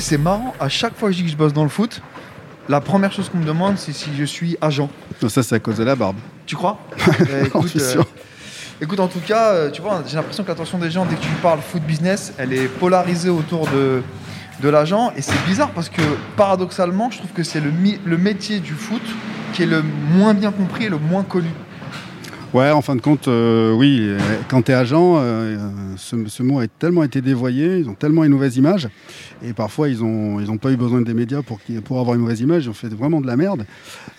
sais, c'est marrant, à chaque fois que je dis que je bosse dans le foot, la première chose qu'on me demande, c'est si je suis agent. Non, ça, c'est à cause de la barbe. Tu crois Euh, J'en écoute, suis euh, sûr. écoute, en tout cas, euh, tu vois, j'ai l'impression que l'attention des gens, dès que tu parles foot business, elle est polarisée autour de, de l'agent. Et c'est bizarre parce que, paradoxalement, je trouve que c'est le, le métier du foot qui est le moins bien compris et le moins connu. Ouais, en fin de compte, euh, oui, euh, quand tu es agent, euh, ce, ce mot a tellement été dévoyé, ils ont tellement une mauvaise image, et parfois ils n'ont ils ont pas eu besoin des médias pour, pour avoir une mauvaise image, ils ont fait vraiment de la merde,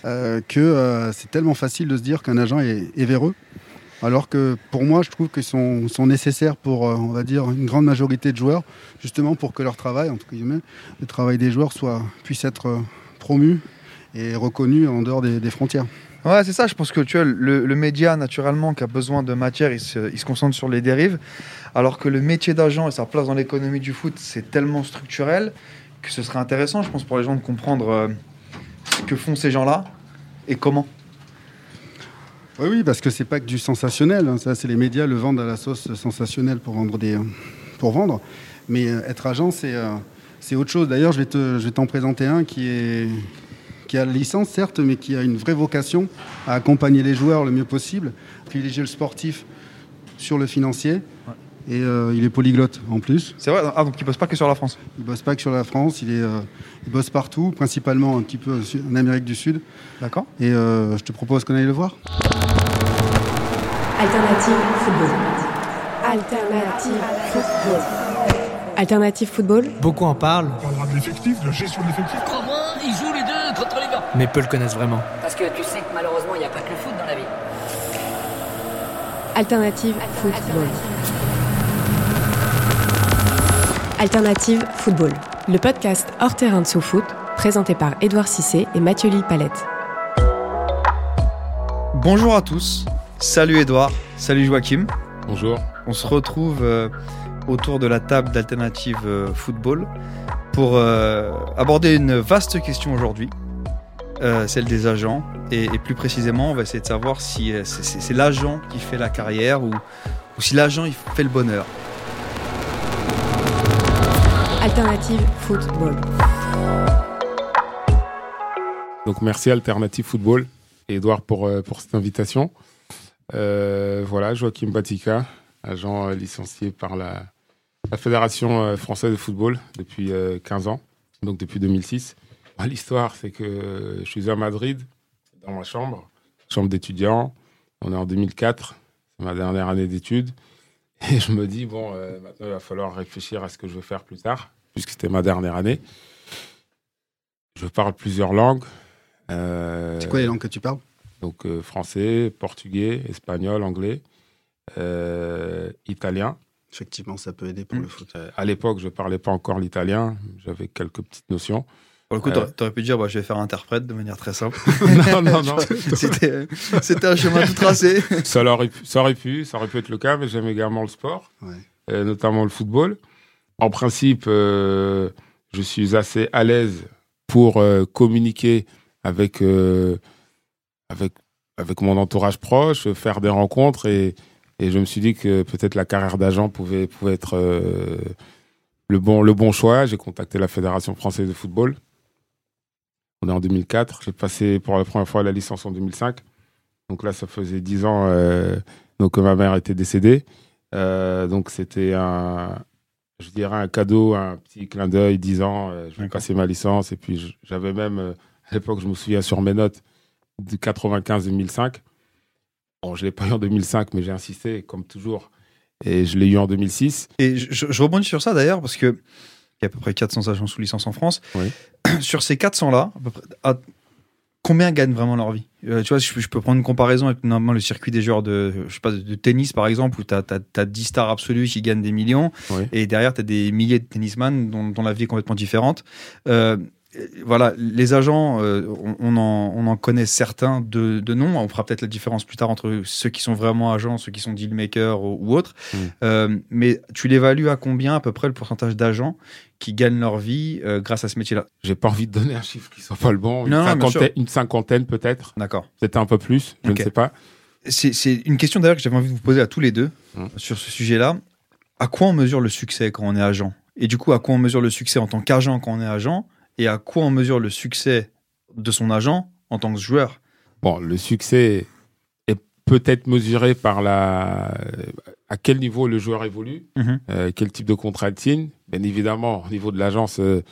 euh, que euh, c'est tellement facile de se dire qu'un agent est, est véreux. Alors que pour moi, je trouve qu'ils sont, sont nécessaires pour, euh, on va dire, une grande majorité de joueurs, justement pour que leur travail, entre guillemets, le travail des joueurs soit, puisse être promu et reconnu en dehors des- des frontières. Ouais, c'est ça. Je pense que tu vois, le, média, naturellement, qui a besoin de matière, il se, concentre sur les dérives. Alors que le métier d'agent et sa place dans l'économie du foot, c'est tellement structurel que ce serait intéressant, je pense, pour les gens de comprendre euh, ce que font ces gens-là et comment. Oui, parce que c'est pas que du sensationnel. hein. Ça, c'est les médias le vendent à la sauce sensationnelle pour vendre des. Mais euh, être agent, c'est euh, c'est autre chose. D'ailleurs, je vais t'en présenter un qui est qui a la licence certes, mais qui a une vraie vocation à accompagner les joueurs le mieux possible, privilégier le sportif sur le financier. Et euh, il est polyglotte en plus. C'est vrai Ah, donc ils bossent pas que sur la France. Il bosse pas que sur la France, il, est, euh, il bosse partout, principalement un petit peu en Amérique du Sud. D'accord Et euh, je te propose qu'on aille le voir. Alternative football. Alternative football. Alternative football. Beaucoup en parlent, On parlera de l'effectif, de la gestion de l'effectif. Comment ils jouent les deux mais peu le connaissent vraiment. Parce que tu sais que malheureusement, il n'y a pas que le foot dans la vie. Alternative football. Alternative football. Le podcast hors terrain de sous-foot, présenté par Édouard Cissé et Mathieu Lille Palette. Bonjour à tous. Salut Edouard. Salut Joachim. Bonjour. On se retrouve euh, autour de la table d'Alternative euh, Football pour euh, aborder une vaste question aujourd'hui, euh, celle des agents. Et, et plus précisément, on va essayer de savoir si euh, c'est- l'agent qui fait la carrière ou, ou si l'agent il fait le bonheur. Alternative football. Donc merci Alternative Football et Edouard pour, euh, pour cette invitation. Euh, voilà, Joachim Batica, agent euh, licencié par la, la Fédération euh, française de football depuis euh, 15 ans, donc depuis 2006. Bah, L'histoire, c'est que je suis à Madrid, dans ma chambre, chambre d'étudiant. On est en 2004, c'est ma dernière année d'études. Et je me dis, bon, euh, maintenant il va falloir réfléchir à ce que je veux faire plus tard, puisque c'était ma dernière année. Je parle plusieurs langues. Euh, C'est quoi les langues que tu parles? donc euh, français, portugais, espagnol, anglais, euh, italien. Effectivement, ça peut aider pour Mm. le foot. Euh, à l'époque, je parlais pas encore l'italien, j'avais quelques petites notions. Pour le coup, Euh. t'aurais- t'aurais pu dire bah, je vais faire interprète de manière très simple. non, non, non. C'était c'était un chemin tout tracé. ça, aurait pu, ça aurait pu, ça aurait pu être le cas, mais j'aime également le sport, Ouais. euh, notamment le football. En principe, euh, je suis assez à l'aise pour euh, communiquer avec, euh, avec, avec mon entourage proche, faire des rencontres et, et je me suis dit que peut-être la carrière d'agent pouvait, pouvait être euh, le, bon, le bon choix. J'ai contacté la Fédération française de football. On est en 2004. J'ai passé pour la première fois la licence en 2005. Donc là, ça faisait 10 ans euh, donc, que ma mère était décédée. Euh, donc c'était un, je dirais un cadeau, un petit clin d'œil, 10 ans. euh, je vais passer ma licence. Et puis j'avais même, euh, à l'époque, je me souviens sur mes notes, de 95-2005. Bon, je ne l'ai pas eu en 2005, mais j'ai insisté, comme toujours. Et je l'ai eu en 2006. Et je, je- je rebondis sur ça d'ailleurs parce que il y a à peu près 400 agents sous licence en France. Oui. Sur ces 400 là, à peu près, à- combien gagnent vraiment leur vie? Euh, Tu vois, je, je peux prendre une comparaison avec normalement le circuit des joueurs de, je sais pas, de tennis par exemple, où tu as, 10 stars absolues qui gagnent des millions, Oui. et derrière tu as des milliers de tennisman dont, dont la vie est complètement différente. Euh, voilà, les agents, euh, on, on en, on en connaît certains de, de noms. On fera peut-être la différence plus tard entre ceux qui sont vraiment agents, ceux qui sont dealmakers ou, ou autres. Mm. Euh, mais tu l'évalues à combien à peu près le pourcentage d'agents qui gagnent leur vie euh, grâce à ce métier-là? J'ai pas envie de donner un chiffre qui soit pas le bon. Une Non, cinquantaine, une cinquantaine peut-être, D'accord. peut-être un peu plus, je ne sais pas. C'est c'est une question d'ailleurs que j'avais envie de vous poser à tous les deux Mm. sur ce sujet-là. À quoi on mesure le succès quand on est agent? Et du coup, à quoi on mesure le succès en tant qu'agent quand on est agent? Et à quoi on mesure le succès de son agent en tant que joueur? Bon, le succès est peut-être mesuré par la à quel niveau le joueur évolue, Mhm. euh, quel type de contrat il signe. Bien évidemment, au niveau de l'agence, euh,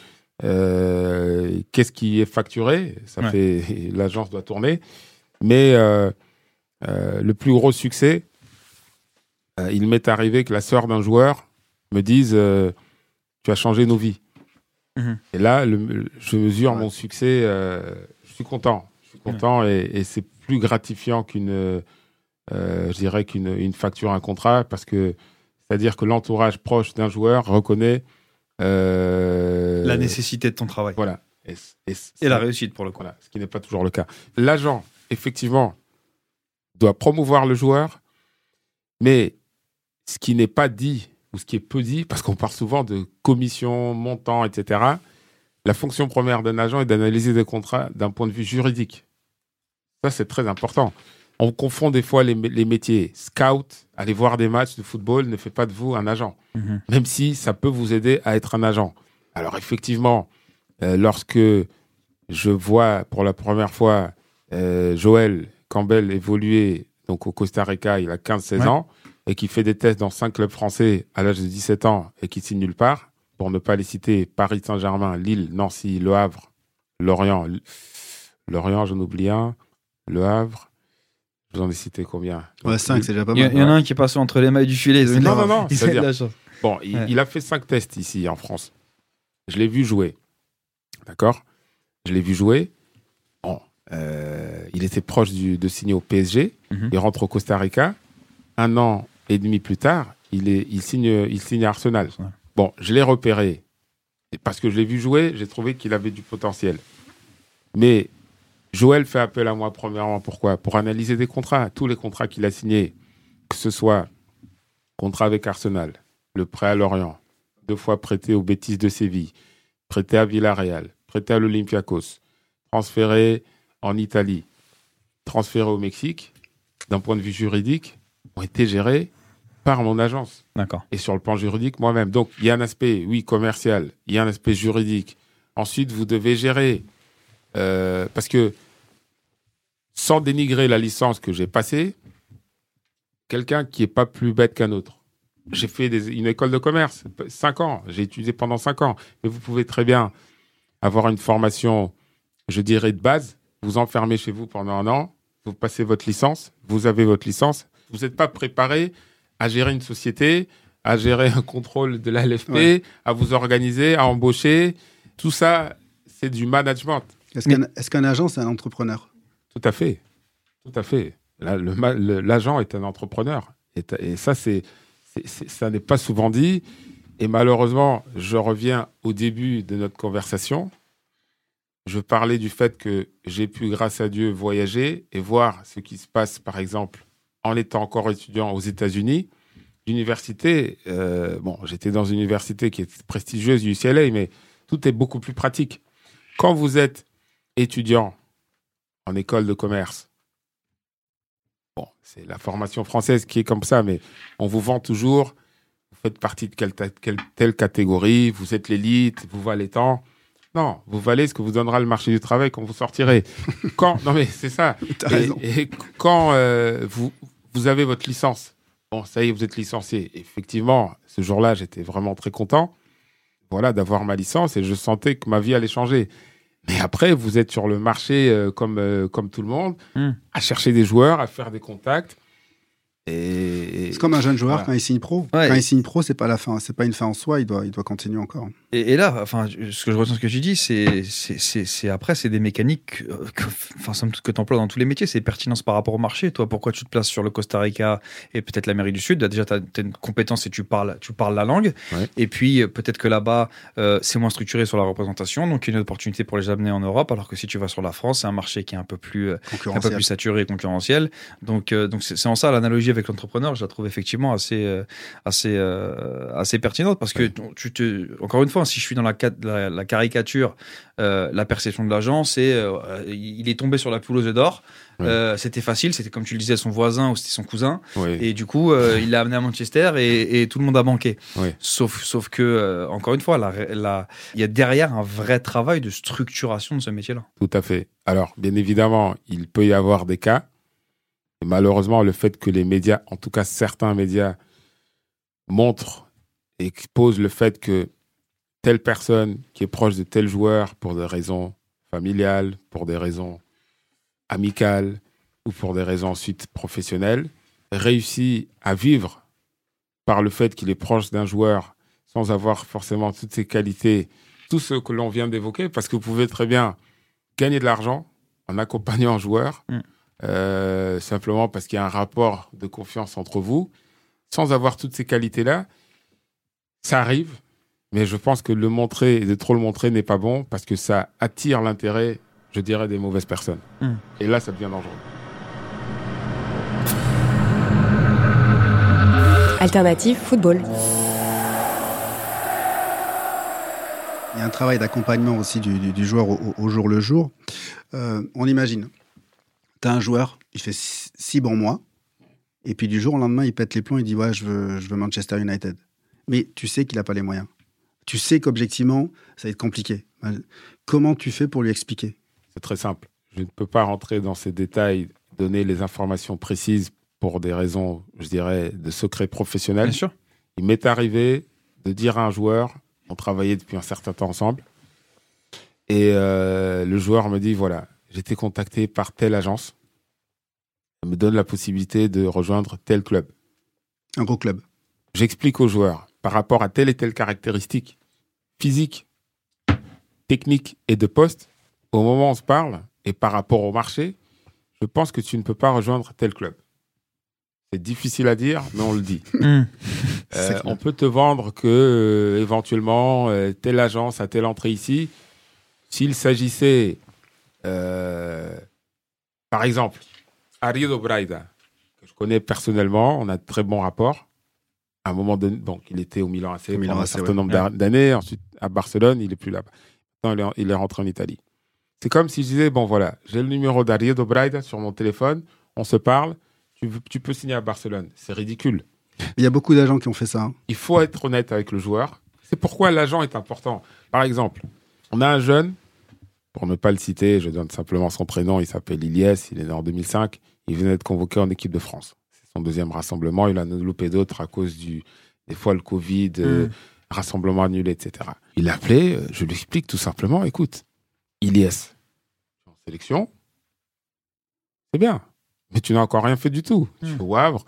euh, qu'est-ce qui est facturé? Ça Ouais. fait l'agence doit tourner. Mais le plus gros succès, il m'est arrivé que la sœur d'un joueur me dise tu as changé nos vies. Mhm. Et là, le- je mesure Ouais. mon succès. euh, je suis content. Je suis content et, et c'est plus gratifiant qu'une, euh, je dirais qu'une une facture, un contrat, parce que c'est-à-dire que l'entourage proche d'un joueur reconnaît euh, La nécessité de ton travail. Voilà. Et, et- Et la réussite pour le coup. voilà, ce qui n'est pas toujours le cas. L'agent, effectivement, doit promouvoir le joueur, mais ce qui n'est pas dit ou ce qui est peu dit, parce qu'on parle souvent de commission, montant, etc. La fonction première d'un agent est d'analyser des contrats d'un point de vue juridique. Ça, c'est très important. On confond des fois les, mé- les métiers. Scout, aller voir des matchs de football ne fait pas de vous un agent Mhm. même si ça peut vous aider à être un agent. Alors effectivement, euh, lorsque je vois pour la première fois euh, Joël Campbell évoluer donc au Costa Rica, il a 15-16 Ouais. ans, et qui fait des tests dans cinq clubs français à l'âge de 17 ans et qui signe nulle part, pour ne pas les citer, Paris Saint-Germain, Lille, Nancy, Le Havre, Lorient, Lorient, j'en oublie un, Le Havre, je vous en ai cité combien? Ouais, 5, c'est déjà pas Il y, mal. il y en a un qui est passé entre les mailles du filet. Non, non, non, chance. Bon, il, Ouais. il a fait cinq tests ici en France. Je l'ai vu jouer. D'accord? Je l'ai vu jouer. Bon, euh, il était proche du- de signer au PSG. Mhm. Il rentre au Costa Rica. Un an et demi plus tard, il, est, il, signe, il signe à Arsenal. Bon, je l'ai repéré. Et parce que je l'ai vu jouer, j'ai trouvé qu'il avait du potentiel. Mais Joël fait appel à moi premièrement. Pourquoi? Pour analyser des contrats. Tous les contrats qu'il a signés, que ce soit contrat avec Arsenal, le prêt à Lorient, deux fois prêté aux bêtises de Séville, prêté à Villarreal, prêté à l'Olympiakos, transféré en Italie, transféré au Mexique, d'un point de vue juridique, ont été gérés par mon agence. D'accord. Et sur le plan juridique, moi-même. Donc, il y a un aspect, oui, commercial, il y a un aspect juridique. Ensuite, vous devez gérer. euh, parce que, sans dénigrer la licence que j'ai passée, quelqu'un qui est pas plus bête qu'un autre. J'ai fait des- une école de commerce, cinq ans. J'ai étudié pendant cinq ans. Mais vous pouvez très bien avoir une formation, je dirais, de base. Vous enfermez chez vous pendant un an. Vous passez votre licence. Vous avez votre licence. Vous n'êtes pas préparé à gérer une société, à gérer un contrôle de la LFP, Ouais. à vous organiser, à embaucher. Tout ça, c'est du management. Est-ce qu'un agent, c'est un entrepreneur? Tout à fait. Tout à fait. L'agent est un entrepreneur. Et, et ça, c'est- ça n'est pas souvent dit. Et malheureusement, je reviens au début de notre conversation. Je parlais du fait que j'ai pu, grâce à Dieu, voyager et voir ce qui se passe, par exemple, en étant encore étudiant aux États-Unis. L'université, euh, bon, j'étais dans une université qui est prestigieuse, UCLA, mais tout est beaucoup plus pratique. Quand vous êtes étudiant en école de commerce, bon, c'est la formation française qui est comme ça, mais on vous vend toujours, vous faites partie de quelle, telle catégorie, vous êtes l'élite, vous valez tant. Non, vous valez ce que vous donnera le marché du travail quand vous sortirez. quand, non mais c'est ça. Et, raison. et quand euh, vous, vous avez votre licence, bon, ça y est, vous êtes licencié. Effectivement, ce jour-là, j'étais vraiment très content voilà, d'avoir ma licence et je sentais que ma vie allait changer. Mais après, vous êtes sur le marché euh, comme, euh, comme tout le monde, Hmm. à chercher des joueurs, à faire des contacts. Et, C'est comme un jeune joueur Voilà. quand il signe pro. Ouais. Quand il signe pro, c'est pas la fin, c'est pas une fin en soi. Il doit, il doit continuer encore. Et, et là, enfin, ce que je retiens ce que tu dis, c'est, c'est, c'est, c'est- après, c'est des mécaniques, euh, que, enfin, somme toute, que tu emploies dans tous les métiers. C'est pertinence par rapport au marché. Toi, pourquoi tu te places sur le Costa Rica et peut-être l'Amérique du Sud? Bah, Déjà, tu as, une compétence et tu parles, tu parles la langue. Ouais. Et puis, euh, peut-être que là-bas, euh, c'est moins structuré sur la représentation. Donc, il y a une opportunité pour les amener en Europe. Alors que si tu vas sur la France, c'est un marché qui est un peu plus, un peu plus saturé et concurrentiel. Donc, euh, donc c'est c'est en ça l'analogie avec l'entrepreneur, je la trouve effectivement assez, euh, assez, euh, assez pertinente parce que Ouais. tu te, encore une fois, si je suis dans la, ca- la, la caricature, euh, la perception de l'agent, c'est euh, il est tombé sur la pouleuse d'or. Ouais. Euh, c'était facile, c'était comme tu le disais, son voisin ou c'était son cousin. ouais. Et du coup, il l'a amené à Manchester et, et tout le monde a manqué. Ouais. Sauf, sauf que, encore une fois, il y a derrière un vrai travail de structuration de ce métier-là. Tout à fait. Alors, bien évidemment, il peut y avoir des cas. Malheureusement, le fait que les médias, en tout cas certains médias, montrent et exposent le fait que telle personne qui est proche de tel joueur pour des raisons familiales, pour des raisons amicales ou pour des raisons ensuite professionnelles, réussit à vivre par le fait qu'il est proche d'un joueur sans avoir forcément toutes ses qualités, tout ce que l'on vient d'évoquer, parce que vous pouvez très bien gagner de l'argent en accompagnant un joueur, Mm. Euh, simplement parce qu'il y a un rapport de confiance entre vous, sans avoir toutes ces qualités-là. Ça arrive, mais je pense que le montrer et de trop le montrer n'est pas bon parce que ça attire l'intérêt, je dirais, des mauvaises personnes. Mm. Et là, ça devient dangereux. Alternative football. Il y a un travail d'accompagnement aussi du, du- du joueur au jour le jour. Euh, on imagine, tu as un joueur, il fait six, six bons mois, et puis du jour au lendemain, il pète les plombs, il dit Ouais, je veux, je veux Manchester United. Mais tu sais qu'il n'a pas les moyens. Tu sais qu'objectivement, ça va être compliqué. Comment tu fais pour lui expliquer? C'est très simple. Je ne peux pas rentrer dans ces détails, donner les informations précises pour des raisons, je dirais, de secret professionnel. Bien sûr. Il m'est arrivé de dire à un joueur, on travaillait depuis un certain temps ensemble, et euh, le joueur me dit, voilà, j'ai été contacté par telle agence, elle me donne la possibilité de rejoindre tel club. Un gros club. J'explique au joueur, par rapport à telle et telle caractéristique physique, technique et de poste, au moment où on se parle, et par rapport au marché, je pense que tu ne peux pas rejoindre tel club. C'est difficile à dire, mais on le dit. Mm. C'est Euh, on peut te vendre que euh, éventuellement euh, telle agence a telle entrée ici. S'il s'agissait, par exemple, Arido Braida, que je connais personnellement, on a de très bons rapports. À un moment donné, donc il était au Milan AC pendant un certain ouais. nombre d'a- d'années. Ensuite, à Barcelone, il est plus là-bas. Maintenant, il est, il est rentré en Italie. C'est comme si je disais, bon voilà, j'ai le numéro d'Arido Braida sur mon téléphone, on se parle, tu, tu peux signer à Barcelone. C'est ridicule Il y a beaucoup d'agents qui ont fait ça. hein. il faut être honnête avec le joueur. C'est pourquoi l'agent est important. Par exemple, on a un jeune, pour ne pas le citer, je donne simplement son prénom, il s'appelle Iliès, il est né en 2005, il venait d'être convoqué en équipe de France. C'est son deuxième rassemblement, il en a loupé d'autres à cause du, des fois le Covid, euh, rassemblement annulé, etc. Il appelé, euh, je lui explique tout simplement, écoute, Iliès, en sélection, c'est bien, mais tu n'as encore rien fait du tout. Tu es au Havre,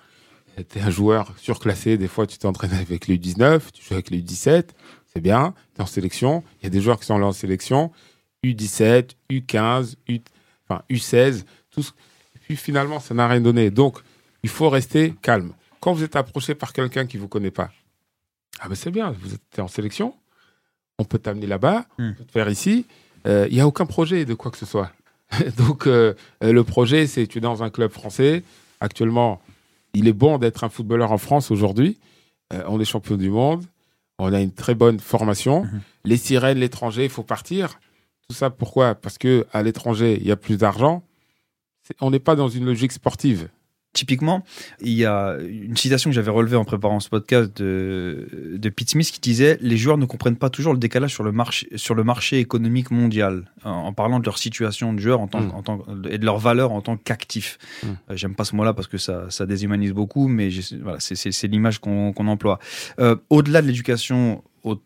tu es un joueur surclassé, des fois tu t'entraînes avec les U19, tu joues avec les U17, c'est bien, tu es en sélection, il y a des joueurs qui sont là en sélection, U17, U15, U, enfin, U16, tout ce- et puis finalement ça n'a rien donné. Donc il faut rester calme. Quand vous êtes approché par quelqu'un qui ne vous connaît pas, ah ben c'est bien, vous êtes en sélection, on peut t'amener là-bas, Hmm. on peut te faire ici, Euh, il n'y a aucun projet de quoi que ce soit. Donc euh, euh, le projet c'est tu es dans un club français, actuellement il est bon d'être un footballeur en France aujourd'hui. Euh, on est champion du monde. On a une très bonne formation. Mhm. Les sirènes, l'étranger, il faut partir. Tout ça, pourquoi? Parce que à l'étranger, il y a plus d'argent. On n'est pas dans une logique sportive. Typiquement, il y a une citation que j'avais relevée en préparant ce podcast de, de Pete Smith qui disait Les joueurs ne comprennent pas toujours le décalage sur le marché, sur le marché économique mondial, en, en parlant de leur situation de joueur en tant, Mm. en tant, et de leur valeur en tant qu'actif. Mm. Euh, J'aime pas ce mot-là parce que ça, ça déshumanise beaucoup, mais voilà, c'est- l'image qu'on qu'on emploie. Euh, Au-delà de l'éducation au-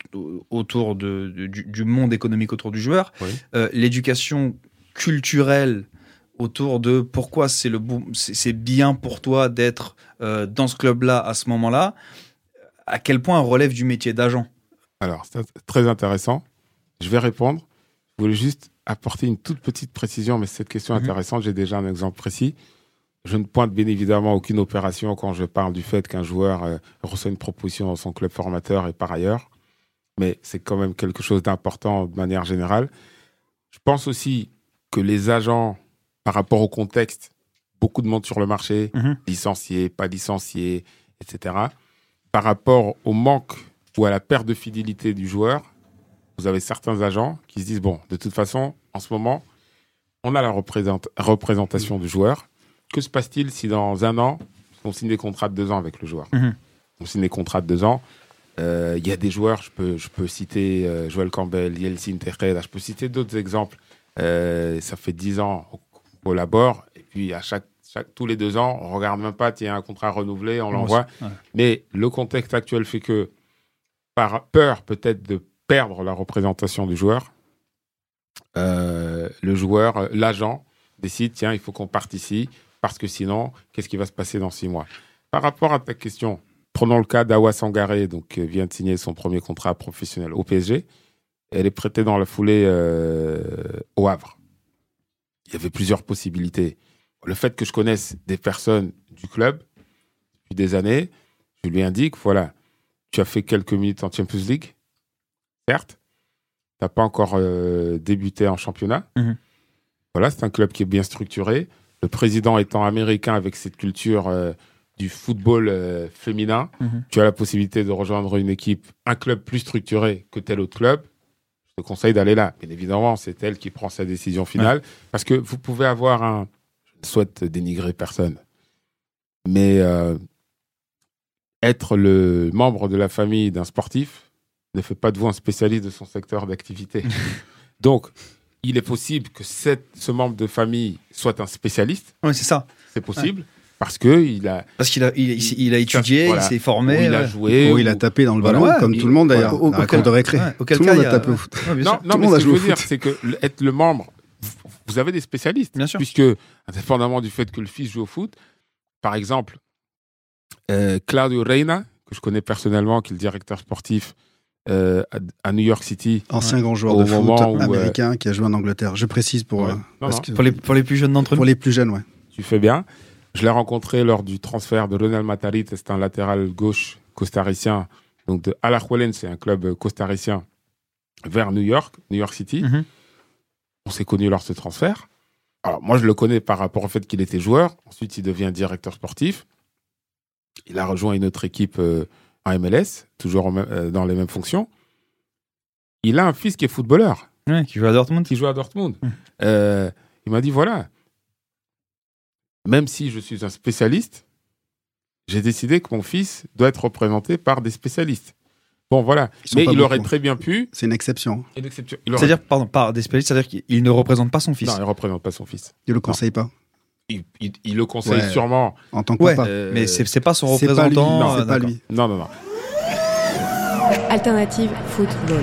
autour de, du, du monde économique autour du joueur, Oui. euh, l'éducation culturelle autour de pourquoi c'est le c'est bien pour toi d'être euh, dans ce club-là à ce moment-là. À quel point relève du métier d'agent? Alors, c'est très intéressant. Je vais répondre. Je voulais juste apporter une toute petite précision, mais cette question est Mhm. intéressante. J'ai déjà un exemple précis. Je ne pointe bien évidemment aucune opération quand je parle du fait qu'un joueur euh, reçoit une proposition dans son club formateur et par ailleurs. Mais c'est quand même quelque chose d'important de manière générale. Je pense aussi que les agents, par rapport au contexte, beaucoup de monde sur le marché, Mhm. licenciés, pas licenciés, etc. Par rapport au manque ou à la perte de fidélité du joueur, vous avez certains agents qui se disent bon, de toute façon, en ce moment, on a la représent- représentation du joueur. Que se passe-t-il si dans un an, on signe des contrats de deux ans avec le joueur? Mhm. On signe des contrats de deux ans. Euh, Il y a des joueurs, je peux, je peux citer euh, Joel Campbell, Yeltsin Tejeda, je peux citer d'autres exemples. Euh, ça fait dix ans qu'on collabore, et puis à chaque, chaque, tous les deux ans, on regarde même pas, il y a un contrat renouvelé, on l'envoie. Ouais. Mais le contexte actuel fait que, par peur peut-être de perdre la représentation du joueur, euh, le joueur, l'agent, décide tiens, il faut qu'on parte ici, parce que sinon, qu'est-ce qui va se passer dans six mois? Par rapport à ta question, prenons le cas d'Awa Sangaré, donc, euh, vient de signer son premier contrat professionnel au PSG. Elle est prêtée dans la foulée euh, au Havre. Il y avait plusieurs possibilités. Le fait que je connaisse des personnes du club depuis des années, je lui indique, voilà, tu as fait quelques minutes en Champions League, certes, tu n'as pas encore euh, débuté en championnat. Mhm. Voilà, c'est un club qui est bien structuré. Le président étant américain avec cette culture euh, du football euh, féminin, Mhm. tu as la possibilité de rejoindre une équipe, un club plus structuré que tel autre club. Je te conseille d'aller là. Bien évidemment, c'est elle qui prend sa décision finale. Parce que vous pouvez avoir un. Je ne souhaite dénigrer personne. Mais euh, être le membre de la famille d'un sportif ne fait pas de vous un spécialiste de son secteur d'activité. Donc, il est possible que cette- ce membre de famille soit un spécialiste. Ouais, c'est ça. C'est possible. Parce qu'il a, Parce qu'il a, il, il- il a étudié, Voilà. il s'est ou formé. il a joué. Ou il a tapé dans le Voilà. ballon, Ouais, comme il- tout le monde d'ailleurs. Au- auquel- de récré. ouais, auquel tout le cas, monde il a tapé au foot. Non, non, Tout le mais monde ce a que je joué veux au dire, foot. c'est que le- être le membre, vous- avez des spécialistes. Bien sûr. Puisque, indépendamment du fait que le fils joue au foot, par exemple, euh, Claudio Reina, que je connais personnellement, qui est le directeur sportif euh, à, New York City. Ancien grand joueur Au de foot où, américain qui a joué en Angleterre. Je précise pour, Ouais. euh, Non, parce non, que- Pour les, pour les plus jeunes d'entre nous. pour les plus jeunes, ouais. tu fais bien. Je l'ai rencontré lors du transfert de Ronald Matarit, c'est un latéral gauche costaricien, donc de Alajuelen, c'est un club costaricien, vers New York, New York City. Mhm. On s'est connus lors de ce transfert. Alors, moi, je le connais par rapport au fait qu'il était joueur. Ensuite, il devient directeur sportif. Il a rejoint une autre équipe euh, en MLS, toujours en euh, dans les mêmes fonctions. Il a un fils qui est footballeur, Ouais, qui joue à Dortmund. qui joue à Dortmund. Mhm. Euh, il m'a dit voilà, même si je suis un spécialiste, j'ai décidé que mon fils doit être représenté par des spécialistes. Bon, voilà. Mais il aurait très bien pu. C'est une exception. Une exception. Il aurait- C'est-à-dire, pardon, par des spécialistes, c'est-à-dire qu'il ne représente pas son fils. Non, il ne représente pas son fils. Il le conseille pas Il, il- il le conseille Ouais. sûrement. en tant que Ouais, papa. Euh, mais c'est c'est pas son C'est pas lui. représentant. Non, euh, c'est pas lui. Non, non, non. Alternative football.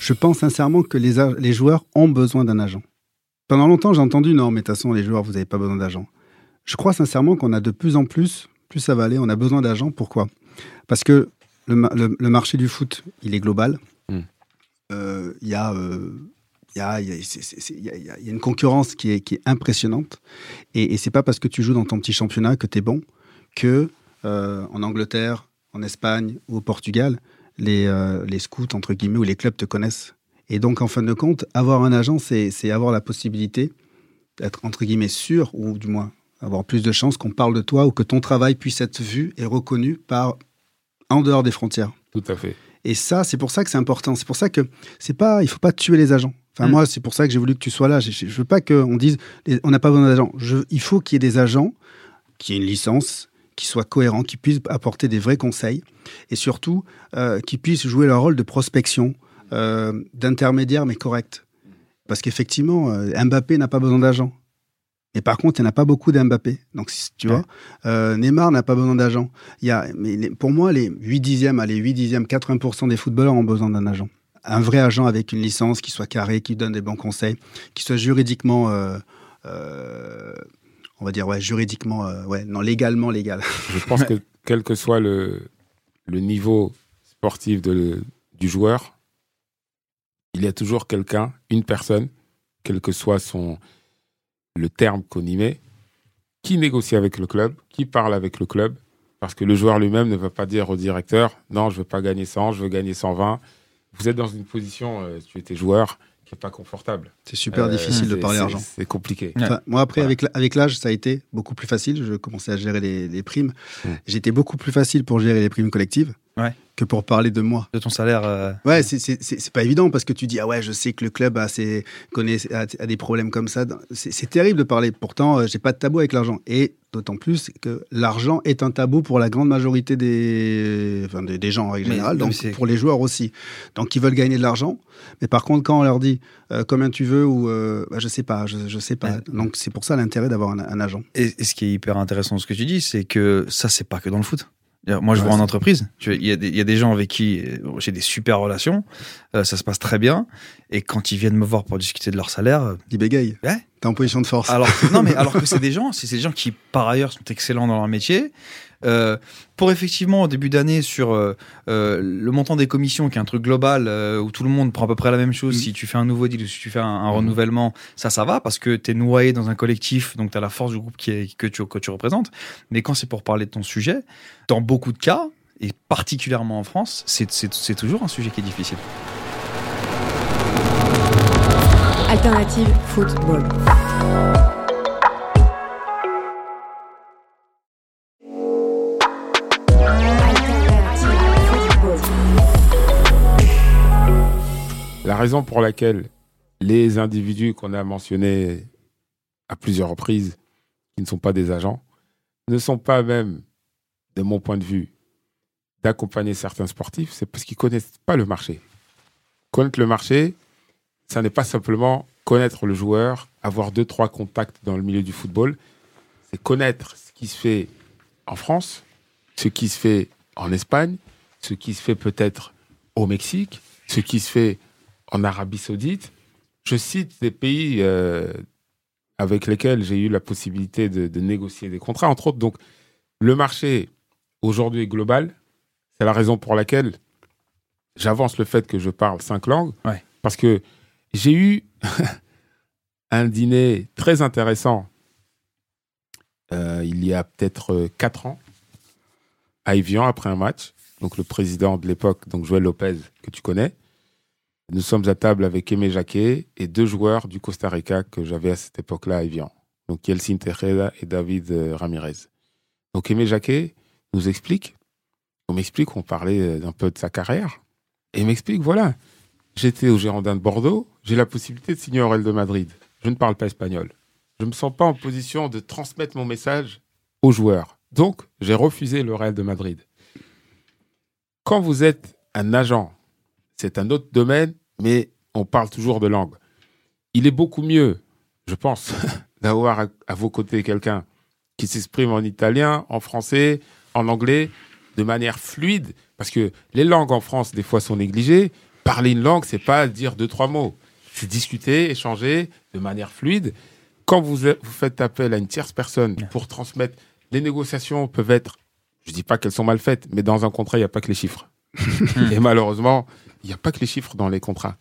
Je pense sincèrement que les, a- les joueurs ont besoin d'un agent. Pendant longtemps, j'ai entendu non, mais de toute façon, les joueurs, vous n'avez pas besoin d'agent. Je crois sincèrement qu'on a de plus en plus, plus ça va aller, on a besoin d'agents. Pourquoi? Parce que le, ma- le- le marché du foot, il est global. Euh, Il y a. euh, il y y y y une concurrence qui est, qui est impressionnante. Et, et c'est pas parce que tu joues dans ton petit championnat que tu es bon que euh, en Angleterre, en Espagne ou au Portugal, les, euh, les scouts, entre guillemets, ou les clubs te connaissent. Et donc, en fin de compte, avoir un agent, c'est avoir la possibilité d'être, entre guillemets, sûr, ou du moins avoir plus de chances qu'on parle de toi ou que ton travail puisse être vu et reconnu par en dehors des frontières. Tout à fait. Et ça, c'est pour ça que c'est important. C'est pour ça que c'est pas, il faut pas tuer les agents. Enfin, Mm. moi, c'est pour ça que j'ai voulu que tu sois là. Je, je veux pas qu'on dise, on n'a pas besoin d'agents. Il faut qu'il y ait des agents qui aient une licence, qui soient cohérents, qui puissent apporter des vrais conseils et surtout euh, qui puissent jouer leur rôle de prospection, euh, d'intermédiaire mais correct. Parce qu'effectivement, euh, Mbappé n'a pas besoin d'agents. Et par contre, il n'y en a pas beaucoup d'Mbappé. Donc, tu vois, euh, Neymar n'a pas besoin d'agent. Les- pour moi, les 8 dixièmes, allez, 8 dixièmes, 80% des footballeurs ont besoin d'un agent. un vrai agent avec une licence qui soit carré, qui donne des bons conseils, qui soit juridiquement, on va dire, ouais, juridiquement, ouais, non, légalement légal. Je pense que quel que soit le, le niveau sportif de, du joueur, il y a toujours quelqu'un, une personne, quel que soit son, le terme qu'on y met, qui négocie avec le club, qui parle avec le club, parce que le joueur lui-même ne va pas dire au directeur non, je veux pas gagner 100, je veux gagner 120. Vous êtes dans une position, euh, tu étais joueur, qui n'est pas confortable. C'est super Euh, difficile de parler argent. C'est compliqué. Ouais. Enfin, moi, après, Voilà. avec, l'âge, ça a été beaucoup plus facile. Je commençais à gérer les, les primes. Mm. J'étais beaucoup plus facile pour gérer les primes collectives Ouais. que pour parler de moi. De ton salaire. euh, Ouais, c'est- pas évident parce que tu dis, ah ouais, je sais que le club a, ses, connaît, a, a des problèmes comme ça. C'est terrible de parler. Pourtant, euh, j'ai pas de tabou avec l'argent. Et d'autant plus que l'argent est un tabou pour la grande majorité des, enfin, des, des gens en règle générale, donc pour les joueurs aussi. Donc ils veulent gagner de l'argent. Mais par contre, quand on leur dit euh, combien tu veux? ou euh, bah, je sais pas, je, je sais pas. Ouais. Donc c'est pour ça l'intérêt d'avoir un, un agent. Et, et ce qui est hyper intéressant ce que tu dis, c'est que ça, c'est pas que dans le foot. Moi, je Ouais, vois en entreprise. Tu vois, Il y, a des- il y a des gens avec qui euh, j'ai des super relations. Euh, ça se passe très bien. Et quand ils viennent me voir pour discuter de leur salaire, euh, Ils bégayent. Ouais. T'es en position de force. alors non, mais alors que c'est des gens, c'est des gens qui par ailleurs sont excellents dans leur métier. Euh, pour effectivement au début d'année sur euh, euh, le montant des commissions, qui est un truc global où tout le monde prend à peu près la même chose. Mhm. Si tu fais un nouveau deal ou si tu fais un, un renouvellement, ça, ça va parce que tu es noyé dans un collectif, donc tu as la force du groupe qui est, que, tu, que tu représentes. Mais quand c'est pour parler de ton sujet, dans beaucoup de cas, et particulièrement en France, c'est toujours un sujet qui est difficile. Alternative Football. La raison pour laquelle les individus qu'on a mentionnés à plusieurs reprises, qui ne sont pas des agents, ne sont pas même, de mon point de vue, d'accompagner certains sportifs, c'est parce qu'ils connaissent pas le marché. Connaître le marché, ça n'est pas simplement connaître le joueur, avoir deux, trois contacts dans le milieu du football, c'est connaître ce qui se fait en France, ce qui se fait en Espagne, ce qui se fait peut-être au Mexique, ce qui se fait en Arabie Saoudite. Je cite des pays euh, avec lesquels j'ai eu la possibilité de, de négocier des contrats, entre autres. Donc, le marché aujourd'hui est global. C'est la raison pour laquelle j'avance le fait que je parle cinq langues. Ouais. Parce que j'ai eu un dîner très intéressant euh, il y a peut-être euh, quatre ans à Evian après un match. Donc, le président de l'époque, donc Joël Lopez, que tu connais. Nous sommes à table avec Aimé Jacquet et deux joueurs du Costa Rica que j'avais à cette époque-là à Evian. Donc Yeltsin Tejeda et David euh, Ramirez. Donc Aimé Jacquet nous explique, on m'explique, on parlait euh, un peu de sa carrière, et il m'explique, voilà, j'étais au Girondin de Bordeaux, j'ai la possibilité de signer au Real de Madrid. Je ne parle pas espagnol. Je ne me sens pas en position de transmettre mon message aux joueurs. Donc, j'ai refusé le Real de Madrid. Quand vous êtes un agent c'est un autre domaine, mais on parle toujours de langue. Il est beaucoup mieux, je pense, d'avoir à, vos côtés quelqu'un qui s'exprime en italien, en français, en anglais, de manière fluide, parce que les langues en France, des fois, sont négligées. Parler une langue, c'est pas dire deux, trois mots. C'est discuter, échanger de manière fluide. Quand vous, vous faites appel à une tierce personne pour transmettre, les négociations peuvent être, je dis pas qu'elles sont mal faites, mais dans un contrat, il n'y a pas que les chiffres. Et malheureusement, il n'y a pas que les chiffres dans les contrats.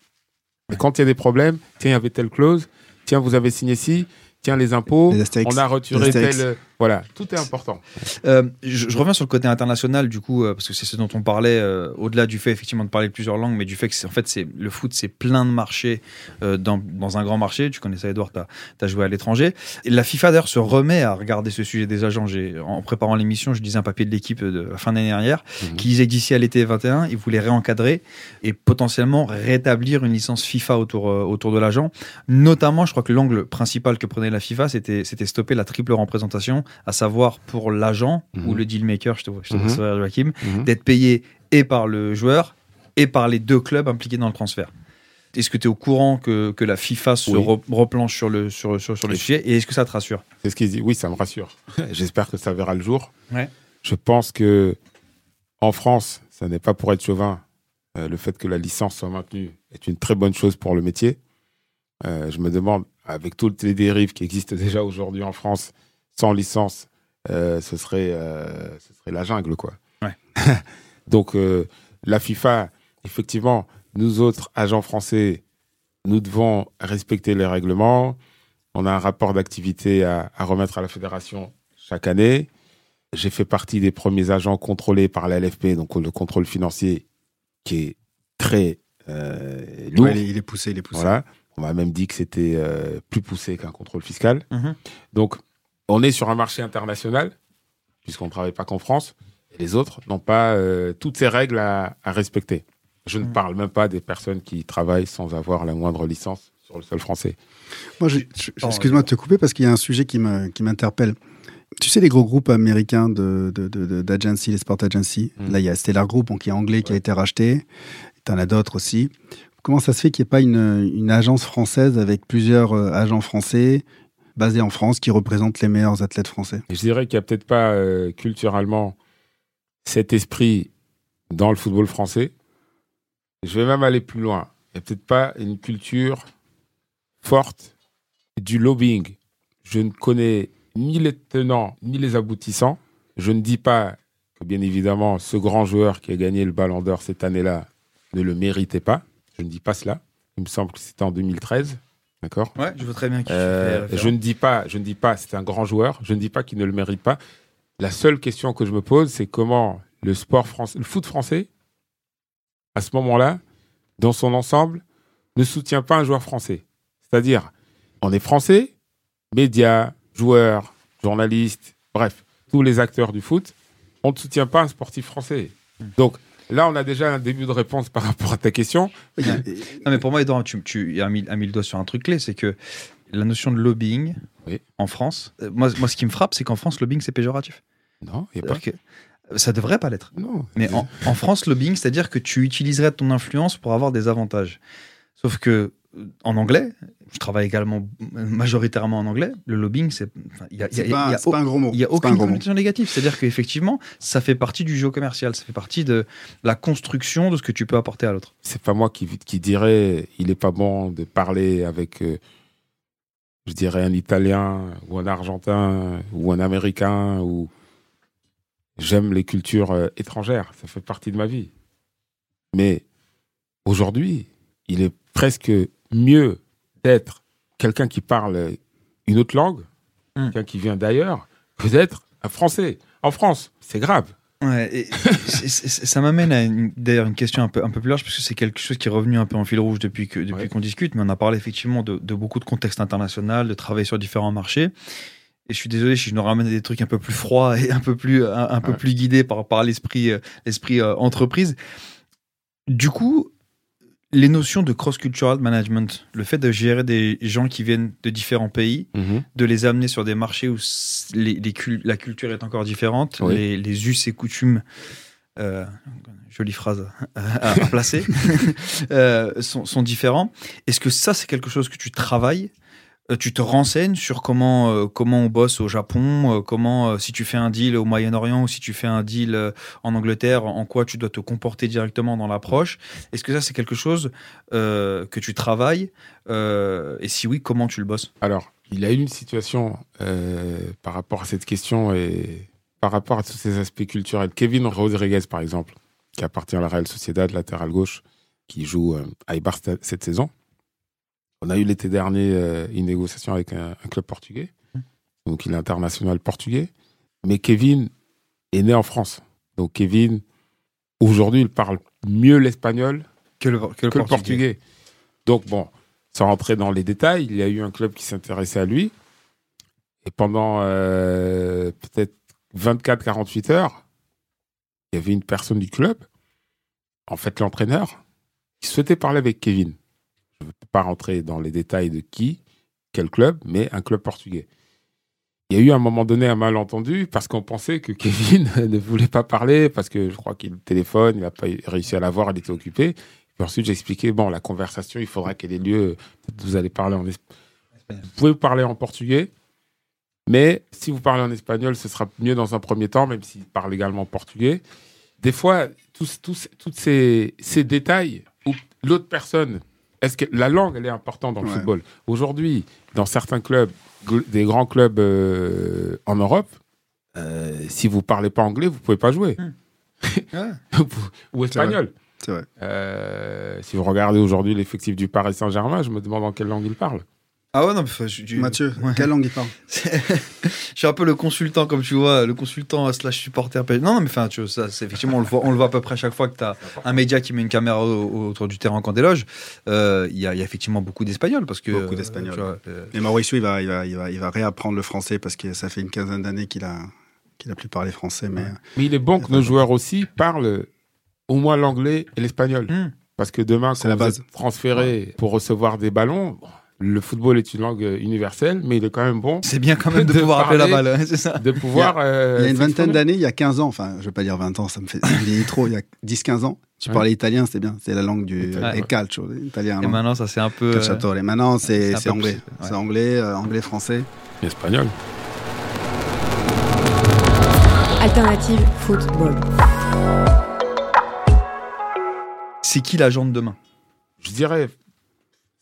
Et quand il y a des problèmes, tiens, il y avait telle clause, tiens, vous avez signé ci, tiens, les impôts, Les on a retiré Les Astérix. tel. Voilà, tout est important. Euh, je, je reviens sur le côté international du coup euh, parce que c'est ce dont on parlait euh, au-delà du fait effectivement de parler plusieurs langues mais du fait que en fait c'est le foot c'est plein de marchés euh, dans, dans un grand marché. Tu connais ça Edouard t'as as joué à l'étranger. La FIFA d'ailleurs se remet à regarder ce sujet des agents. En préparant l'émission je lisais un papier de l'équipe de la fin d'année dernière Mhm. qui disait que d'ici à l'été 21 ils voulaient réencadrer et potentiellement rétablir une licence FIFA autour euh, autour de l'agent. Notamment je crois que l'angle principal que prenait la FIFA c'était c'était stopper la triple représentation à savoir pour l'agent Mhm. ou le deal maker, je te vois, je te vois Mhm. sourire, Joachim, Mhm. d'être payé et par le joueur et par les deux clubs impliqués dans le transfert. Est-ce que tu es au courant que, que la FIFA se Oui. re- replanche sur le, sur, sur, sur le sujet et est-ce que ça te rassure? C'est ce qu'il dit. Oui, ça me rassure. J'espère que ça verra le jour. Ouais. Je pense que en France, ça n'est pas pour être chauvin, Euh, le fait que la licence soit maintenue est une très bonne chose pour le métier. Euh, je me demande, avec toutes les dérives qui existent déjà aujourd'hui en France, sans licence, euh, ce, serait, euh, ce serait la jungle, quoi. Ouais. Donc, euh, la FIFA, effectivement, nous autres agents français, nous devons respecter les règlements. On a un rapport d'activité à, à remettre à la fédération chaque année. J'ai fait partie des premiers agents contrôlés par la LFP, donc le contrôle financier, qui est très euh, lourd. Ouais, il, est, poussé, il est poussé. Voilà. On m'a même dit que c'était euh, plus poussé qu'un contrôle fiscal. Mhm. Donc, on est sur un marché international, puisqu'on ne travaille pas qu'en France. Et les autres n'ont pas euh, toutes ces règles à, à respecter. Je ne Mhm. parle même pas des personnes qui travaillent sans avoir la moindre licence sur le sol français. Moi, excuse-moi de te couper parce qu'il y a un sujet qui m'interpelle. Tu sais, les gros groupes américains de, de, de- de- d'agency, les sport agency, Mm. là, il y a Stellar Group, donc, qui est anglais, qui a été racheté. Tu en as d'autres aussi. Comment ça se fait qu'il n'y ait pas une, une agence française avec plusieurs euh, agents français basés en France qui représentent les meilleurs athlètes français je dirais qu'il n'y a peut-être pas euh, culturellement cet esprit dans le football français. Je vais même aller plus loin. Il n'y a peut-être pas une culture forte du lobbying. Je ne connais ni les tenants ni les aboutissants. Je ne dis pas que, bien évidemment, ce grand joueur qui a gagné le Ballon d'Or cette année-là ne le méritait pas. Je ne dis pas cela. Il me semble que c'était en 2013. D'accord Ouais, je veux très bien qu'il euh, je ne dis pas, je ne dis pas, c'est un grand joueur. Je ne dis pas qu'il ne le mérite pas. La seule question que je me pose, c'est comment le sport français, le foot français, à ce moment-là, dans son ensemble, ne soutient pas un joueur français. C'est-à-dire, on est français, médias, joueurs, journalistes, bref, tous les acteurs du foot, on ne soutient pas un sportif français. Donc là, on a déjà un début de réponse par rapport à ta question. Non, mais pour moi, Edouard, tu, tu as, mis, le doigt sur un truc clé, c'est que la notion de lobbying Oui. en France, euh, moi, moi, ce qui me frappe, c'est qu'en France, lobbying, c'est péjoratif. Non, il n'y a pas. Que ça devrait pas l'être. Non. Mais en, en France, lobbying, c'est-à-dire que tu utiliserais ton influence pour avoir des avantages. Sauf que euh, en anglais, je travaille également majoritairement en anglais, le lobbying, c'est. pas, pas un gros mot. il n'y a aucune connotation négative. C'est-à-dire qu'effectivement, ça fait partie du jeu commercial, ça fait partie de la construction de ce que tu peux apporter à l'autre. c'est pas moi qui, qui dirais il est pas bon de parler avec, euh, je dirais, un Italien ou un Argentin ou un Américain ou j'aime les cultures euh, étrangères, ça fait partie de ma vie. Mais aujourd'hui, il est presque mieux d'être quelqu'un qui parle une autre langue, Mm. quelqu'un qui vient d'ailleurs, que d'être un Français. En France, c'est grave. Ouais, et ça m'amène à une- d'ailleurs une question un peu, un peu plus large, parce que c'est quelque chose qui est revenu un peu en fil rouge depuis que depuis Ouais. qu'on discute, mais on a parlé effectivement de, de beaucoup de contexte international, de travailler sur différents marchés. Et je suis désolé si je nous ramène à des trucs un peu plus froids et un peu plus, un, un peu plus guidés par, par l'esprit euh, l'esprit euh, entreprise. Du coup, les notions de cross-cultural management, le fait de gérer des gens qui viennent de différents pays, de les amener sur des marchés où s- les, les cul- la culture est encore différente, Oui. les, les us et coutumes, euh, jolie phrase à, à placer, euh, sont, sont différents. Est-ce que ça, c'est quelque chose que tu travailles tu te renseignes sur comment, euh, comment on bosse au Japon, euh, comment, euh, si tu fais un deal au Moyen-Orient ou si tu fais un deal euh, en Angleterre, en quoi tu dois te comporter directement dans l'approche. Est-ce que ça, c'est quelque chose euh, que tu travailles Euh, Et si oui, comment tu le bosses? Alors, il a eu une situation euh, par rapport à cette question et par rapport à tous ces aspects culturels. Kevin Rodriguez, par exemple, qui appartient à la Real Sociedad, latéral gauche, qui joue euh, à Eibar sta- cette saison. On a eu l'été dernier euh, une négociation avec un, un club portugais. Donc, il est international portugais. Mais Kevin est né en France. Donc, Kevin, aujourd'hui, il parle mieux l'espagnol que le, que le que le portugais. portugais. Donc bon, sans rentrer dans les détails, il y a eu un club qui s'intéressait à lui. Et pendant euh, peut-être 24-48 heures, il y avait une personne du club, en fait l'entraîneur, qui souhaitait parler avec Kevin. Je ne peux pas rentrer dans les détails de qui, quel club, mais un club portugais. Il y a eu à un moment donné un malentendu parce qu'on pensait que Kevin ne voulait pas parler parce que je crois qu'il téléphone, il n'a pas réussi à l'avoir, il était occupé. Puis ensuite, j'ai expliqué, bon, la conversation, il faudra qu'elle ait lieu. Vous allez parler en espagnol. Vous pouvez parler en portugais, mais si vous parlez en espagnol, ce sera mieux dans un premier temps, même s'il parle également portugais. des fois, tous, tous, tous ces, ces détails où l'autre personne, est-ce que la langue, elle est importante dans le Ouais. football? Aujourd'hui, dans certains clubs, des grands clubs euh, en Europe, euh, si vous parlez pas anglais, vous pouvez pas jouer. Ouais. Ou espagnol. C'est vrai. Euh, si vous regardez aujourd'hui l'effectif du Paris Saint-Germain, je me demande en quelle langue il parle. Ah ouais, non, mais enfin, je- tu- Mathieu, Ouais. quelle langue il parle je suis un peu le consultant, comme tu vois, le consultant slash supporter. Non, non, mais enfin, tu vois, ça, c'est effectivement, on le, voit, on le voit à peu près à chaque fois que tu as un média qui met une caméra au- au- autour du terrain quand déloge. Euh, Il y, a, il y a effectivement beaucoup d'Espagnols. Parce que, Beaucoup euh, d'Espagnols. euh, Et Mauricio, il va, il, va, il, va, il va réapprendre le français parce que ça fait une quinzaine d'années qu'il a, qu'il a plus parlé français. Mais Mais il est bon que nos joueurs aussi parlent au moins l'anglais et l'espagnol. Hmm. Parce que demain, C'est quand la vous base. êtes transféré pour recevoir des ballons, bon, le football est une langue euh, universelle, mais il est quand même bon c'est bien quand même de, De pouvoir appeler la balle, hein, c'est ça. de pouvoir. euh, il y a une vingtaine d'années, il y a 15 ans, enfin, je vais pas dire 20 ans, ça me fait trop, il y a 10-15 ans, tu Ouais. parlais italien, c'est bien, c'est la langue du et ouais. calcio, italien. Et non maintenant, ça c'est un peu. euh, Calciatore. Et maintenant, c'est anglais. plus-. C'est anglais, euh, anglais, français. Espagnol. Alternative football. c'est qui l'agent de demain? Je dirais,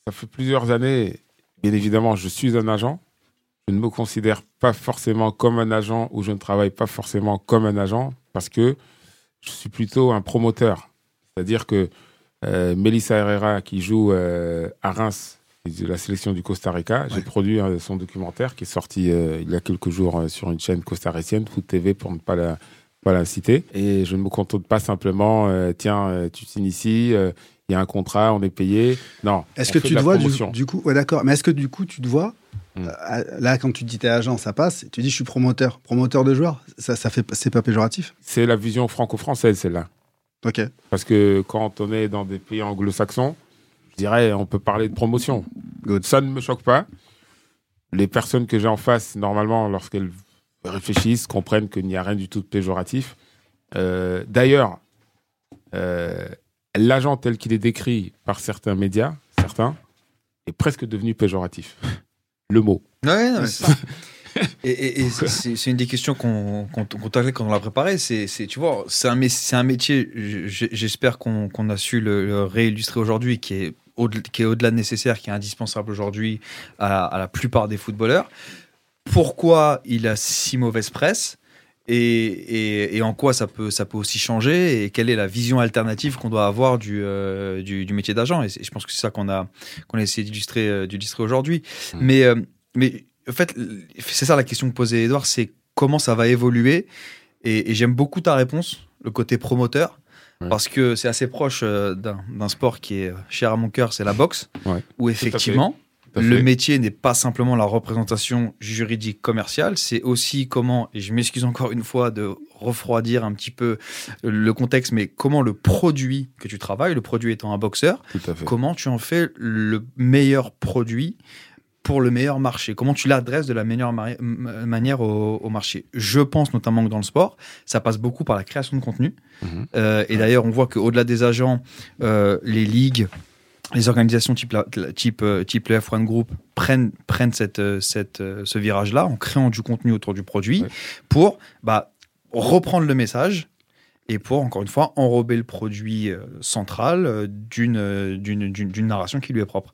ça fait plusieurs années, bien évidemment, je suis un agent. Je ne me considère pas forcément comme un agent ou je ne travaille pas forcément comme un agent parce que je suis plutôt un promoteur. C'est-à-dire que euh, Melissa Herrera, qui joue euh, à Reims, de la sélection du Costa Rica, j'ai produit euh, son documentaire qui est sorti euh, il y a quelques jours euh, sur une chaîne costaricienne, Foot TV, pour ne pas la, pas la citer. Et je ne me contente pas simplement, tiens, tu signes ici, il y a un contrat, on est payé. Non. Est-ce que tu te vois du, coup, ouais, d'accord, mais est-ce que du coup tu te vois Hmm. euh, là quand tu dis t'es agent, ça passe, tu dis je suis promoteur, promoteur de joueurs, ça, ça fait, c'est pas péjoratif? C'est la vision franco-française, celle-là. Ok. Parce que quand on est dans des pays anglo-saxons, je dirais, on peut parler de promotion. Good. Ça ne me choque pas. Les personnes que j'ai en face, normalement, lorsqu'elles réfléchissent, comprennent qu'il n'y a rien du tout de péjoratif. Euh, D'ailleurs, euh, l'agent tel qu'il est décrit par certains médias, certains, est presque devenu péjoratif. Le mot. Ouais, non, mais ça. Et, et- et c'est- une des questions qu'on qu'on qu'on t'a quand on l'a préparé. C'est, tu vois, c'est un, un métier. J'espère qu'on a su le, le réillustrer aujourd'hui, qui est au qui est au-delà de nécessaire, qui est indispensable aujourd'hui à, à la plupart des footballeurs. Pourquoi il a si mauvaise presse? Et, et- et en quoi ça peut, ça peut aussi changer et quelle est la vision alternative qu'on doit avoir du, euh, du, du métier d'agent et je pense que c'est ça qu'on a, qu'on a essayé d'illustrer, euh, d'illustrer aujourd'hui. Mm. Mais, euh, mais en fait, c'est ça la question que posait Edouard, c'est comment ça va évoluer et, et j'aime beaucoup ta réponse, le côté promoteur. Ouais. Parce que c'est assez proche d'un d'un sport qui est cher à mon cœur, c'est la boxe, Ouais. où effectivement, le métier n'est pas simplement la représentation juridique commerciale, c'est aussi comment, et je m'excuse encore une fois de refroidir un petit peu le contexte, mais comment le produit que tu travailles, le produit étant un boxeur, comment tu en fais le meilleur produit pour le meilleur marché? Comment tu l'adresses de la meilleure manière au, au marché? Je pense notamment que dans le sport, ça passe beaucoup par la création de contenu. Mhm. Euh, et d'ailleurs, on voit qu'au-delà des agents, euh, les ligues, les organisations type, la- type, euh, type le F1 Group prennent, prennent cette, euh, cette, euh, ce virage-là en créant du contenu autour du produit Ouais. pour bah, reprendre le message et pour, encore une fois, enrober le produit central d'une d'une d'une- d'une narration qui lui est propre.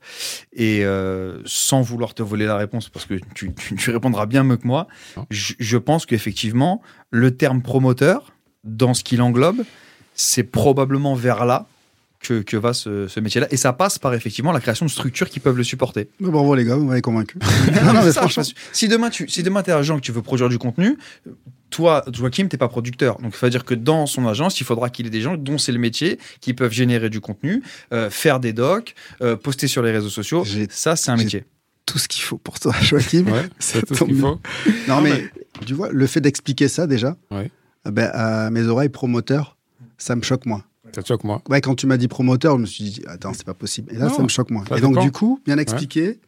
Et euh, sans vouloir te voler la réponse, parce que tu, tu, tu répondras bien mieux que moi, je, je pense qu'effectivement, le terme promoteur, dans ce qu'il englobe, c'est probablement vers là que, que va ce, ce métier-là. Et ça passe par effectivement la création de structures qui peuvent le supporter. Bah, bravo les gars, vous m'avez convaincu. Non, non, mais ça, franchement, parce que si demain tu si demain es agent que tu veux produire du contenu, toi Joachim t'es pas producteur. Donc ça veut dire que dans son agence, il faudra qu'il ait des gens dont c'est le métier qui peuvent générer du contenu, euh, faire des docs, euh, poster sur les réseaux sociaux. Ça c'est un métier. tout ce qu'il faut pour toi, Joachim. Ouais, c'est tout ce qu'il faut. Non, mais, tu vois, le fait d'expliquer ça déjà, Ouais. euh, ben, à mes oreilles promoteurs, ça me choque moins. Ça te choque, moi? Ouais, quand tu m'as dit promoteur, je me suis dit, attends, c'est pas possible. Et là, Non, ça me choque ça Et donc, dépend. du coup, bien expliqué,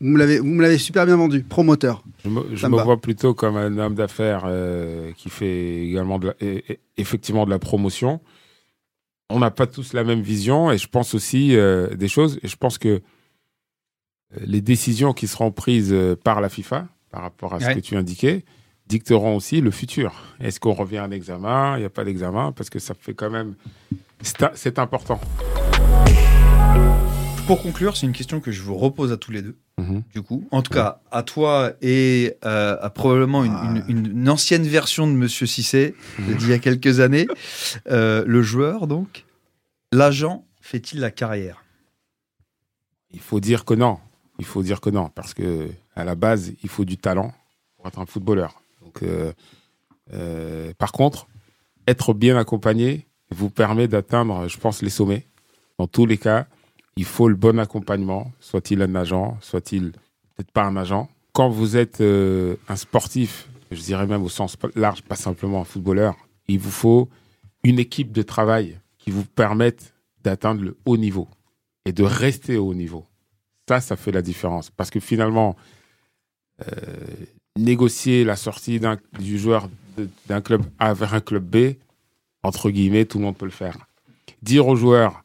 vous me l'avez- vous me l'avez super bien vendu. Promoteur. Je me, je vois plutôt comme un homme d'affaires euh, qui fait également de la- et- et- effectivement de la promotion. On n'a pas tous la même vision et je pense aussi euh, des choses. Et je pense que euh, les décisions qui seront prises par la FIFA par rapport à ce Ouais. que tu indiquais dicteront aussi le futur. Est-ce qu'on revient à un examen Il n'y a pas d'examen parce que ça fait quand même. c'est important. Pour conclure, c'est une question que je vous repose à tous les deux. Mhm. Du coup, en tout cas, à toi et euh, à probablement une, Ah. une- une ancienne version de Monsieur Cissé d'il y a quelques années, Euh, le joueur donc, l'agent fait-il la carrière? Il faut dire que non. Il faut dire que non parce que à la base, il faut du talent pour être un footballeur. Donc, euh, euh, par contre, être bien accompagné vous permet d'atteindre, je pense, les sommets. Dans tous les cas, il faut le bon accompagnement, soit-il un agent, soit-il peut-être pas un agent. Quand vous êtes euh, un sportif, je dirais même au sens large, pas simplement un footballeur, il vous faut une équipe de travail qui vous permette d'atteindre le haut niveau et de rester au haut niveau. Ça, ça fait la différence. Parce que finalement, négocier la sortie du joueur d'un club A vers un club B, entre guillemets, tout le monde peut le faire. Dire aux joueurs,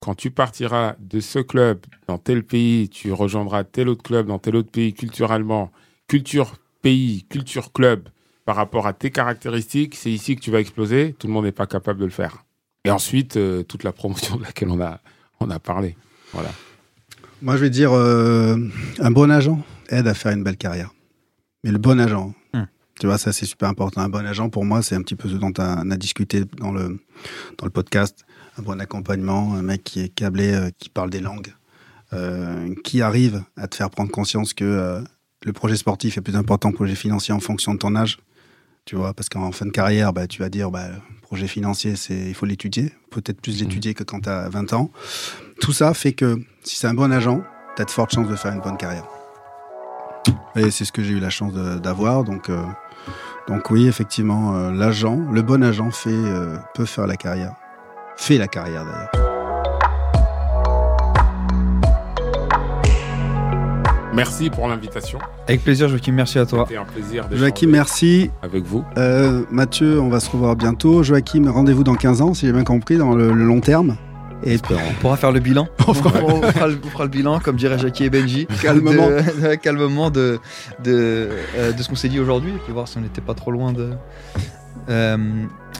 quand tu partiras de ce club dans tel pays, tu rejoindras tel autre club dans tel autre pays culturellement, culture pays, culture club, par rapport à tes caractéristiques, c'est ici que tu vas exploser, tout le monde n'est pas capable de le faire. Et ensuite, euh, toute la promotion de laquelle on a, on a parlé. Voilà. Moi, je vais dire, euh, un bon agent aide à faire une belle carrière. Mais le bon agent, Hmm. tu vois, ça c'est super important. Un bon agent, pour moi, c'est un petit peu ce dont on a discuté dans le, dans le podcast. Un bon accompagnement, un mec qui est câblé, euh, qui parle des langues, euh, qui arrive à te faire prendre conscience que euh, le projet sportif est plus important que le projet financier en fonction de ton âge. Tu vois, parce qu'en fin de carrière, bah, tu vas dire, bah, projet financier, c'est, il faut l'étudier. Peut-être plus l'étudier que quand tu as 20 ans. Tout ça fait que si c'est un bon agent, tu as de fortes chances de faire une bonne carrière. Et c'est ce que j'ai eu la chance d'avoir. Donc, euh, donc oui, effectivement, euh, l'agent, le bon agent fait, euh, peut faire la carrière. Fait la carrière d'ailleurs. Merci pour l'invitation. Avec plaisir, Joachim, merci à toi. C'était un plaisir Joachim, merci. avec vous. Euh, Mathieu, on va se revoir bientôt. Joachim, rendez-vous dans 15 ans, si j'ai bien compris, dans le, le long terme. Et On pourra faire le bilan. on, fera, on fera le, on fera le bilan, comme dirait Jackie et Benji. Calmement. De, de- calmement de, de, euh, de ce qu'on s'est dit aujourd'hui. Et puis voir si on n'était pas trop loin de, euh,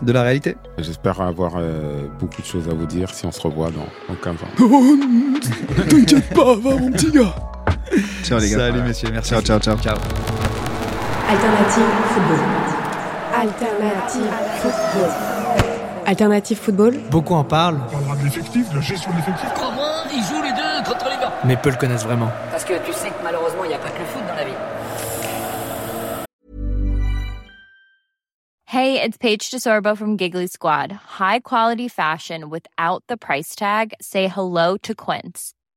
de la réalité. J'espère avoir euh, beaucoup de choses à vous dire si on se revoit dans, dans 15 ans. T'inquiète pas, va mon petit gars. Ciao les gars. Salut messieurs, merci. Ciao, ciao, ciao. Ciao. Alternative football. Alternative football. Alternative football. Beaucoup en parlent, On parlera de l'effectif, de la gestion de l'effectif. Crois-moi, ils jouent les deux contre les gars. mais peu le connaissent vraiment. Parce que tu sais que malheureusement, il n'y a pas que le foot dans la vie. Hey, it's Paige DeSorbo from Giggly Squad. High quality fashion without the price tag. Say hello to Quince.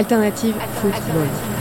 Alternative football.